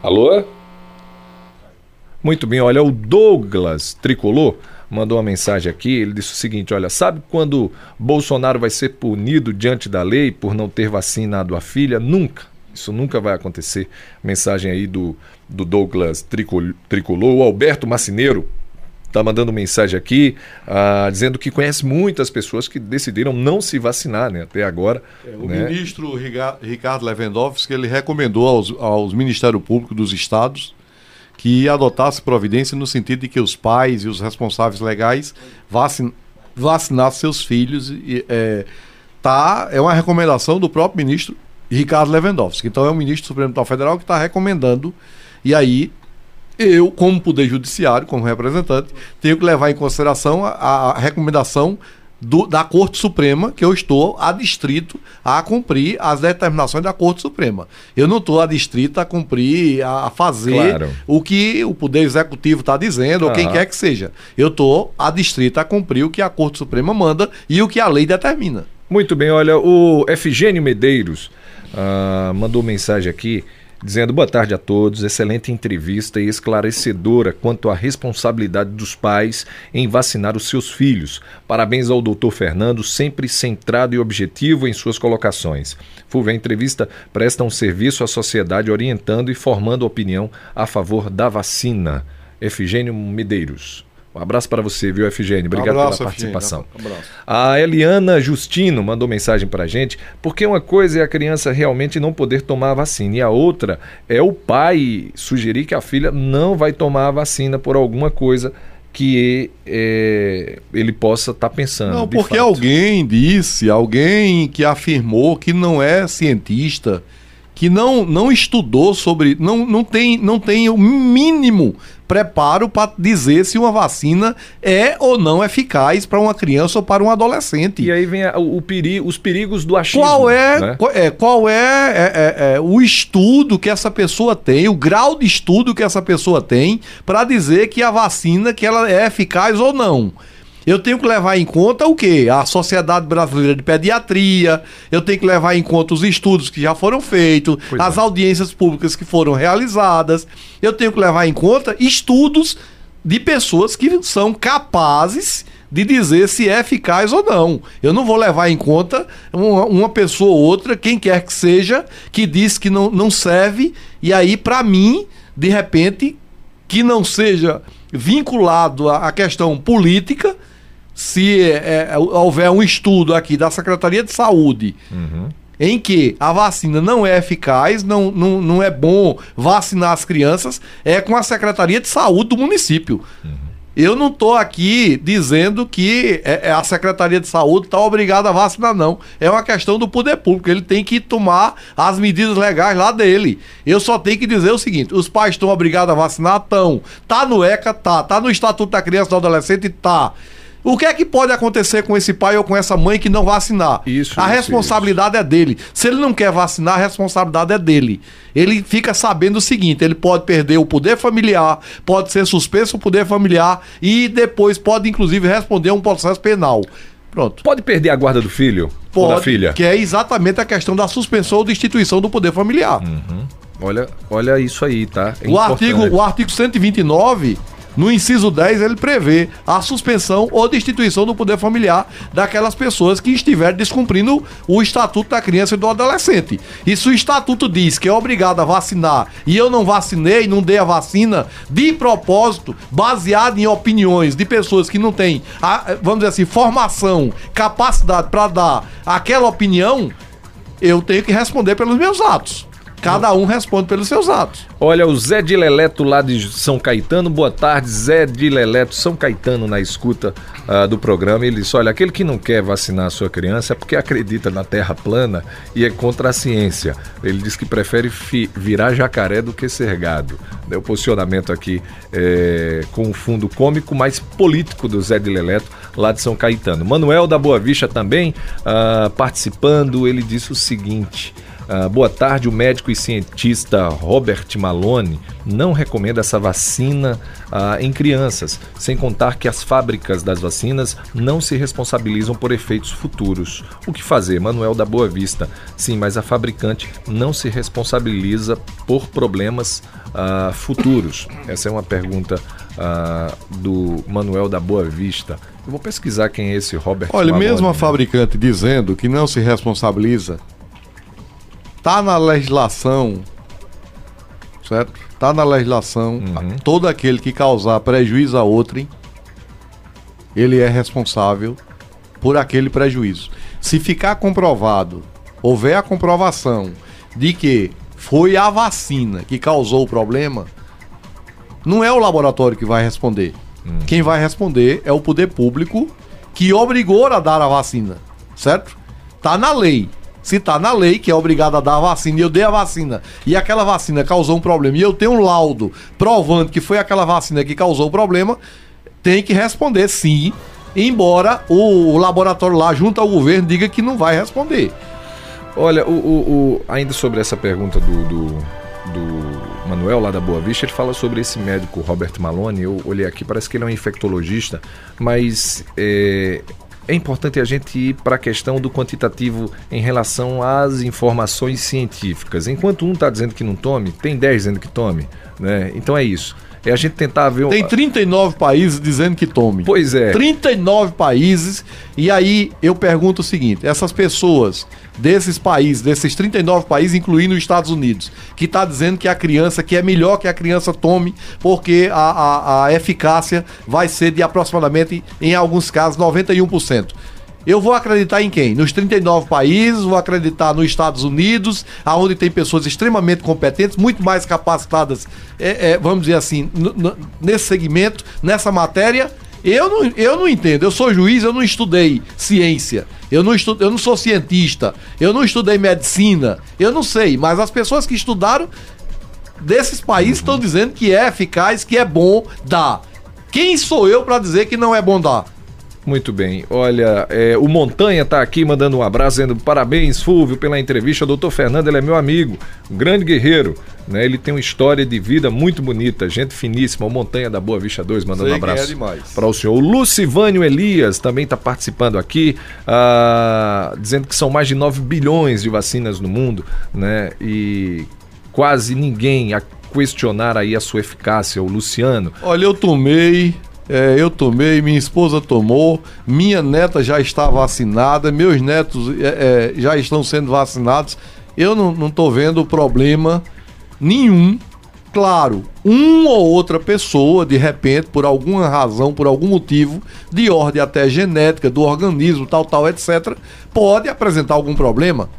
Alô? Muito bem, olha, o Douglas Tricolor mandou uma mensagem aqui. Ele disse o seguinte: olha, sabe quando Bolsonaro vai ser punido diante da lei por não ter vacinado a filha? Nunca. Isso nunca vai acontecer. Mensagem aí do, do Douglas Tricolor. O Alberto Macineiro está mandando mensagem aqui, uh, dizendo que conhece muitas pessoas que decidiram não se vacinar né, até agora. É, o né? ministro Ricardo Lewandowski ele recomendou aos, aos Ministério Público dos estados que adotasse providência no sentido de que os pais e os responsáveis legais vacin, vacinassem seus filhos. E, é, tá, é uma recomendação do próprio ministro Ricardo Lewandowski. Então é o ministro do Supremo Tribunal Federal que está recomendando. E aí eu, como Poder Judiciário, como representante, tenho que levar em consideração a, a recomendação do, da Corte Suprema, que eu estou adstrito a cumprir as determinações da Corte Suprema. Eu não estou adstrito a cumprir, a, fazer claro. o que o Poder Executivo está dizendo, uhum. ou quem quer que seja. Eu estou adstrito a cumprir o que a Corte Suprema manda e o que a lei determina. Muito bem, olha, o Efigênio Medeiros uh, mandou mensagem aqui dizendo boa tarde a todos, excelente entrevista e esclarecedora quanto à responsabilidade dos pais em vacinar os seus filhos. Parabéns ao doutor Fernando, sempre centrado e objetivo em suas colocações. Fulvio, a entrevista presta um serviço à sociedade orientando e formando opinião a favor da vacina. Efigênio Medeiros. Um abraço para você, viu, Efigênio? Obrigado um abraço, pela participação. Um abraço. A Eliana Justino mandou mensagem para a gente, porque uma coisa é a criança realmente não poder tomar a vacina, e a outra é o pai sugerir que a filha não vai tomar a vacina por alguma coisa que é, ele possa estar tá pensando. Não, porque fato. alguém disse, alguém que afirmou que não é cientista, que não, não estudou sobre, não, não, tem, não tem o mínimo preparo para dizer se uma vacina é ou não eficaz para uma criança ou para um adolescente. E aí vem a, o, peri os perigos do achismo. Qual é, né? qual é, qual é, é, é, é, o estudo que essa pessoa tem, o grau de estudo que essa pessoa tem para dizer que a vacina que ela é eficaz ou não? Eu tenho que levar em conta o quê? A Sociedade Brasileira de Pediatria, eu tenho que levar em conta os estudos que já foram feitos, pois as é. audiências públicas que foram realizadas, eu tenho que levar em conta estudos de pessoas que são capazes de dizer se é eficaz ou não. Eu não vou levar em conta uma, uma pessoa ou outra, quem quer que seja, que diz que não, não serve, e aí, para mim, de repente, que não seja vinculado à questão política, se é, é, houver um estudo aqui da Secretaria de Saúde uhum. em que a vacina não é eficaz, não, não, não é bom vacinar as crianças, é com a Secretaria de Saúde do município. Uhum. Eu não estou aqui dizendo que é, é a Secretaria de Saúde está obrigada a vacinar, não. É uma questão do poder público. Ele tem que tomar as medidas legais lá dele. Eu só tenho que dizer o seguinte: os pais estão obrigados a vacinar? Estão. Tá no ECA? Tá. Tá no Estatuto da Criança e do Adolescente? Tá. O que é que pode acontecer com esse pai ou com essa mãe que não vacinar? Isso. A responsabilidade isso. é dele. Se ele não quer vacinar, a responsabilidade é dele. Ele fica sabendo o seguinte: ele pode perder o poder familiar, pode ser suspenso o poder familiar e depois pode, inclusive, responder a um processo penal. Pronto. Pode perder a guarda do filho? Pode, ou da filha? Que é exatamente a questão da suspensão ou destituição do poder familiar. Uhum. Olha, olha isso aí, tá? É o, artigo, o artigo 129 no inciso 10, ele prevê a suspensão ou destituição do poder familiar daquelas pessoas que estiverem descumprindo o estatuto da criança e do adolescente. E se o estatuto diz que é obrigado a vacinar e eu não vacinei, não dei a vacina, de propósito, baseado em opiniões de pessoas que não têm, vamos dizer assim, formação, capacidade para dar aquela opinião, eu tenho que responder pelos meus atos. Cada um responde pelos seus atos. Olha, o Zé de Leleto lá de São Caetano. Boa tarde, Zé de Leleto, São Caetano, na escuta uh, do programa. Ele disse: Olha, aquele que não quer vacinar a sua criança é porque acredita na terra plana e é contra a ciência. Ele diz que prefere virar jacaré do que ser gado. O posicionamento aqui é, com o fundo cômico, mais político do Zé de Leleto, lá de São Caetano. Manuel da Boa Vista também uh, participando. Ele disse o seguinte. Uh, boa tarde, o médico e cientista Robert Malone não recomenda essa vacina uh, em crianças, sem contar que as fábricas das vacinas não se responsabilizam por efeitos futuros. O que fazer? Manuel da Boa Vista. Sim, mas a fabricante não se responsabiliza por problemas uh, futuros. Essa é uma pergunta do Manuel da Boa Vista. Eu vou pesquisar quem é esse Robert Olha, Malone, mesmo a né? fabricante dizendo que não se responsabiliza Tá na legislação, certo? Tá na legislação, uhum. todo aquele que causar prejuízo a outrem, ele é responsável por aquele prejuízo. Se ficar comprovado, houver a comprovação de que foi a vacina que causou o problema, não é o laboratório que vai responder. Uhum. Quem vai responder é o poder público que obrigou a dar a vacina, certo? Tá na lei se tá na lei que é obrigado a dar a vacina e eu dei a vacina e aquela vacina causou um problema e eu tenho um laudo provando que foi aquela vacina que causou o problema, tem que responder sim, embora o, laboratório lá junto ao governo diga que não vai responder. Olha, o, o, o ainda sobre essa pergunta do, do, do, Manuel lá da Boa Vista, ele fala sobre esse médico Robert Malone. Eu olhei aqui, parece que ele é um infectologista, mas é, é importante a gente ir para a questão do quantitativo em relação às informações científicas. Enquanto um está dizendo que não tome, tem 10 dizendo que tome. Né? Então é isso. É a gente tentar ver. Tem 39 países dizendo que tome. Pois é. 39 países. E aí eu pergunto o seguinte: essas pessoas desses países, desses 39 países, incluindo os Estados Unidos, que está dizendo que a criança, que é melhor que a criança tome, porque a, a, a eficácia vai ser de aproximadamente, em alguns casos, 91%. Eu vou acreditar em quem? Nos 39 países, vou acreditar nos Estados Unidos, aonde tem pessoas extremamente competentes, muito mais capacitadas, é, é, vamos dizer assim, nesse segmento, nessa matéria. Eu não, eu não entendo, eu sou juiz, eu não estudei ciência, eu não, estu, eu não sou cientista, eu não estudei medicina, eu não sei, mas as pessoas que estudaram desses países estão dizendo que é eficaz, que é bom dar. Quem sou eu para dizer que não é bom dar? Muito bem. Olha, é, o Montanha está aqui mandando um abraço, dizendo parabéns, Fúvio, pela entrevista. O doutor Fernando, ele é meu amigo, um grande guerreiro. Né? Ele tem uma história de vida muito bonita, gente finíssima. O Montanha da Boa Vista 2, mandando Sei um abraço é para o senhor. O Lucivânio Elias também está participando aqui, ah, dizendo que são mais de 9 bilhões de vacinas no mundo, né? E quase ninguém a questionar aí a sua eficácia. O Luciano. Olha, eu tomei, é, eu tomei, minha esposa tomou, minha neta já está vacinada, meus netos é, é, já estão sendo vacinados. Eu não estou vendo problema nenhum. Claro, uma ou outra pessoa, de repente, por alguma razão, por algum motivo, de ordem até genética, do organismo, tal, tal, etc., pode apresentar algum problema.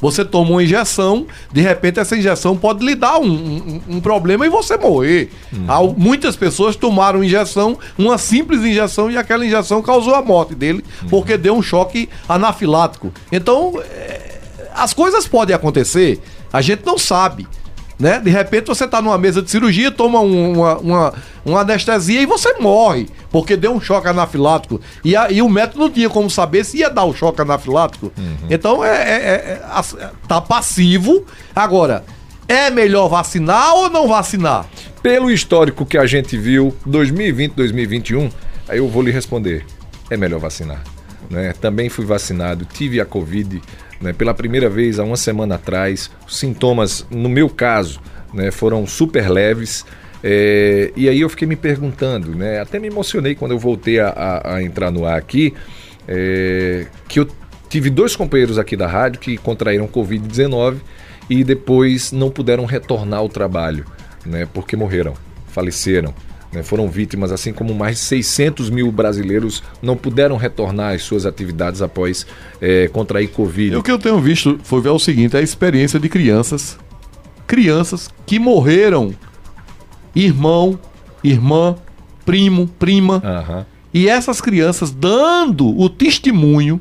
Você toma uma injeção, de repente essa injeção pode lhe dar um, um, um problema e você morrer. Uhum. Muitas pessoas tomaram injeção, uma simples injeção, e aquela injeção causou a morte dele, uhum. porque deu um choque anafilático. Então, é, as coisas podem acontecer, a gente não sabe né? De repente você está numa mesa de cirurgia, toma uma, uma, uma, anestesia e você morre, porque deu um choque anafilático. E, a, e o médico não tinha como saber se ia dar o choque anafilático. Uhum. Então é, é, é, é, tá passivo. Agora, é melhor vacinar ou não vacinar? Pelo histórico que a gente viu, 2020, 2021, aí eu vou lhe responder: é melhor vacinar. Né? Também fui vacinado, tive a Covid né, pela primeira vez há uma semana atrás. Os sintomas, no meu caso, né, foram super leves. É, e aí eu fiquei me perguntando, né, até me emocionei quando eu voltei a, a, a entrar no ar aqui, é, que eu tive dois companheiros aqui da rádio que contraíram Covid-19 e depois não puderam retornar ao trabalho, né, porque morreram, faleceram. Né, foram vítimas, assim como mais de 600 mil brasileiros não puderam retornar às suas atividades após é, contrair Covid. E o que eu tenho visto foi ver o seguinte: a experiência de crianças, crianças que morreram, irmão, irmã, primo, prima, Aham. e essas crianças dando o testemunho,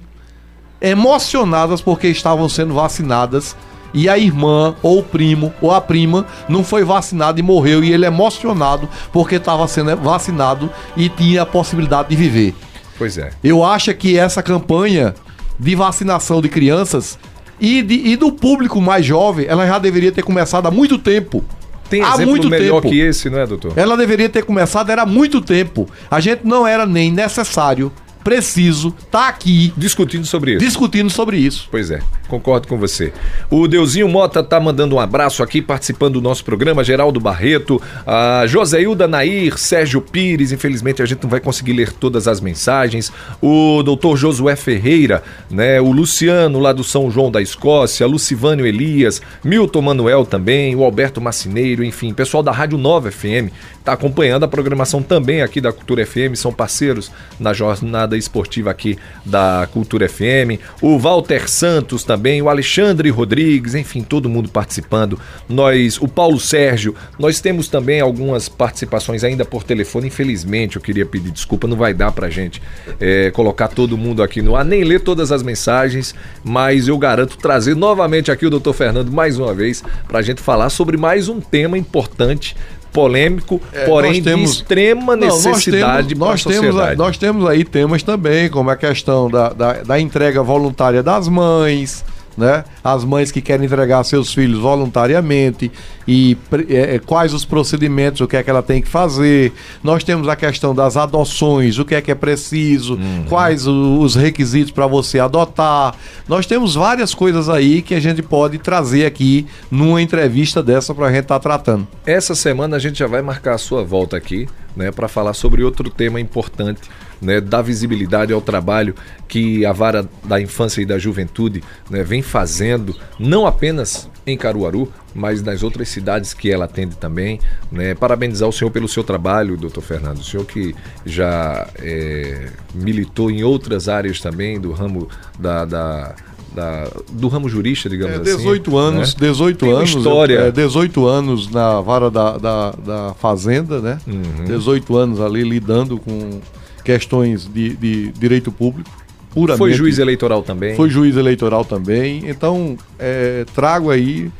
emocionadas porque estavam sendo vacinadas. E a irmã, ou o primo, ou a prima, não foi vacinado e morreu. E ele emocionado porque estava sendo vacinado e tinha a possibilidade de viver. Pois é. Eu acho que essa campanha de vacinação de crianças e, de- e do público mais jovem, ela já deveria ter começado há muito tempo. Tem há muito melhor tempo. que esse, não é, doutor? Ela deveria ter começado era há muito tempo. A gente não era nem necessário, preciso, tá aqui Discutindo sobre isso. discutindo sobre isso. Pois é, concordo com você. O Deusinho Mota tá mandando um abraço aqui, participando do nosso programa, Geraldo Barreto, a Joséilda Nair, Sérgio Pires, infelizmente a gente não vai conseguir ler todas as mensagens, o doutor Josué Ferreira, né, o Luciano lá do São João da Escócia, Lucivânio Elias, Milton Manuel também, o Alberto Macineiro, enfim, pessoal da Rádio Nova FM tá acompanhando a programação também aqui da Cultura FM, são parceiros na jornada esportiva aqui da Cultura FM, o Walter Santos também, o Alexandre Rodrigues, enfim, todo mundo participando. Nós, o Paulo Sérgio, nós temos também algumas participações ainda por telefone, infelizmente, eu queria pedir desculpa, não vai dar pra gente é, colocar todo mundo aqui no ar, nem ler todas as mensagens, mas eu garanto trazer novamente aqui o Dr. Fernando mais uma vez pra gente falar sobre mais um tema importante polêmico, É, porém nós temos- de extrema Não, nós necessidade temos, para nós temos, sociedade. nós temos aí temas também, como a questão da, da, da entrega voluntária das mães, né? As mães que querem entregar seus filhos voluntariamente e é, é, quais os procedimentos, o que é que ela tem que fazer. Nós temos a questão das adoções, o que é que é preciso, Uhum. quais o- os requisitos para você adotar. Nós temos várias coisas aí que a gente pode trazer aqui numa entrevista dessa para a gente estar tratando. Essa semana a gente já vai marcar a sua volta aqui, né, para falar sobre outro tema importante, né, da visibilidade ao trabalho que a vara da infância e da juventude né, vem fazendo, não apenas em Caruaru, mas nas outras cidades que ela atende também. Né. Parabenizar o senhor pelo seu trabalho, doutor Fernando. O senhor que já é, militou em outras áreas também do ramo da. da- da- do ramo jurista, digamos É, assim. 18 anos, né? 18 Tem uma anos. história. é, 18 anos na vara da, da, da Fazenda, né? Uhum. 18 anos ali lidando com questões de, de direito público. Puramente. Foi juiz eleitoral também. Foi juiz eleitoral também. Então, é, trago aí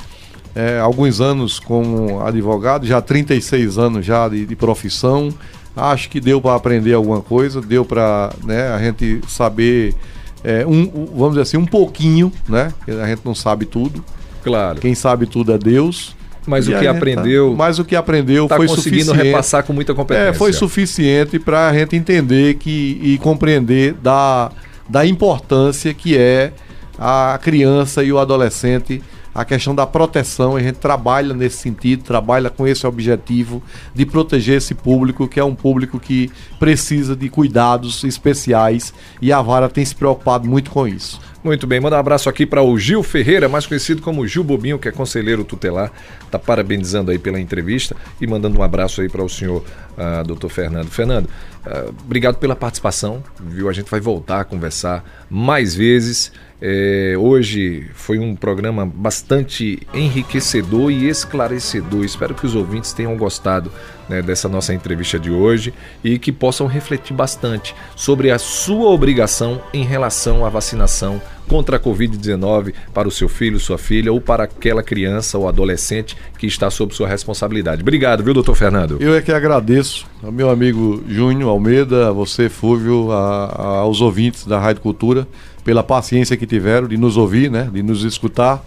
é, alguns anos como advogado, já 36 anos já de, de profissão. Acho que deu para aprender alguma coisa, deu para né, a gente saber, é, um, vamos dizer assim, um pouquinho, né? A gente não sabe tudo. Claro. Quem sabe tudo é Deus. Mas E o que tá- aprendeu mas o que aprendeu está foi conseguindo suficiente. repassar com muita competência. É, foi suficiente para a gente entender que, e compreender da, da importância que é a criança e o adolescente, a questão da proteção. A gente trabalha nesse sentido, trabalha com esse objetivo de proteger esse público, que é um público que precisa de cuidados especiais e a vara tem se preocupado muito com isso. Muito bem, manda um abraço aqui para o Gil Ferreira, mais conhecido como Gil Bobinho, que é conselheiro tutelar. Tá parabenizando aí pela entrevista e mandando um abraço aí para o senhor ah, doutor Fernando. Fernando, ah, obrigado pela participação, viu? A gente vai voltar a conversar mais vezes. É, hoje foi um programa bastante enriquecedor e esclarecedor. Espero que os ouvintes tenham gostado né, dessa nossa entrevista de hoje e que possam refletir bastante sobre a sua obrigação em relação à vacinação contra a Covid-19 para o seu filho, sua filha ou para aquela criança ou adolescente que está sob sua responsabilidade. Obrigado, viu, doutor Fernando? Eu é que agradeço ao meu amigo Júnior Almeida, a você, Fúvio, a- a- aos ouvintes da Rádio Cultura, pela paciência que tiveram de nos ouvir, né, de nos escutar.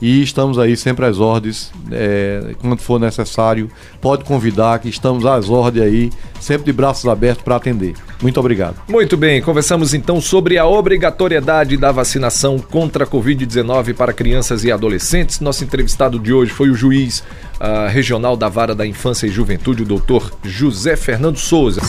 e estamos aí sempre às ordens, é, quando for necessário, pode convidar que estamos às ordens aí, sempre de braços abertos para atender. Muito obrigado. Muito bem, conversamos então sobre a obrigatoriedade da vacinação contra a Covid-19 para crianças e adolescentes. Nosso entrevistado de hoje foi o juiz uh, regional da Vara da Infância e Juventude, o doutor José Fernando Souza.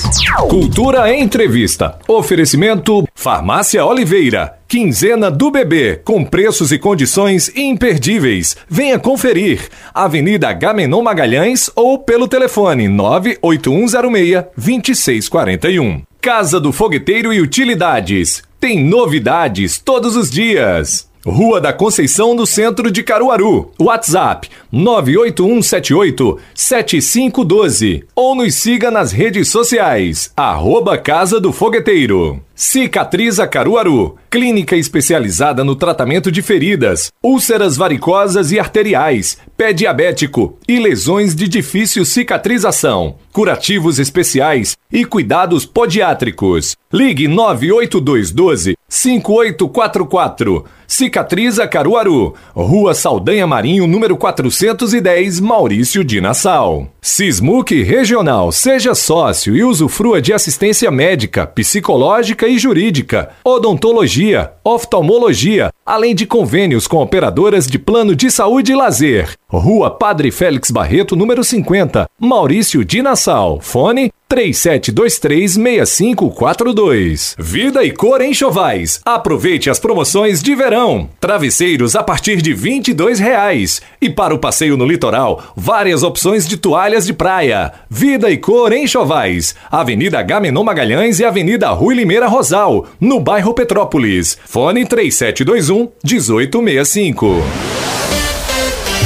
Cultura Entrevista. Oferecimento Farmácia Oliveira. Quinzena do Bebê, com preços e condições imperdíveis. Venha conferir. Avenida Gamenon Magalhães ou pelo telefone 98106 2641. Casa do Fogueteiro e Utilidades. Tem novidades todos os dias. Rua da Conceição, no centro de Caruaru. WhatsApp 981787512 ou nos siga nas redes sociais. Arroba Casa do Fogueteiro. Cicatriza Caruaru, clínica especializada no tratamento de feridas, úlceras varicosas e arteriais, pé diabético e lesões de difícil cicatrização, curativos especiais e cuidados podiátricos. Ligue 98212 5844. Cicatriza Caruaru, Rua Saldanha Marinho, número 410, Maurício de Nassau. Sismuc Regional, seja sócio e usufrua de assistência médica, psicológica e jurídica, odontologia, oftalmologia, além de convênios com operadoras de plano de saúde e lazer. Rua Padre Félix Barreto, número 50, Maurício de Nassau. Fone 37236542. Vida e cor em Chovais. Aproveite as promoções de verão. Travesseiros a partir de R$ reais. E para o passeio no litoral, várias opções de toalhas de praia. Vida e cor em Chovais. Avenida Gamenon Magalhães e Avenida Rui Limeira Rosal, no bairro Petrópolis. Fone 3721 1865.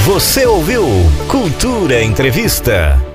Você ouviu Cultura Entrevista.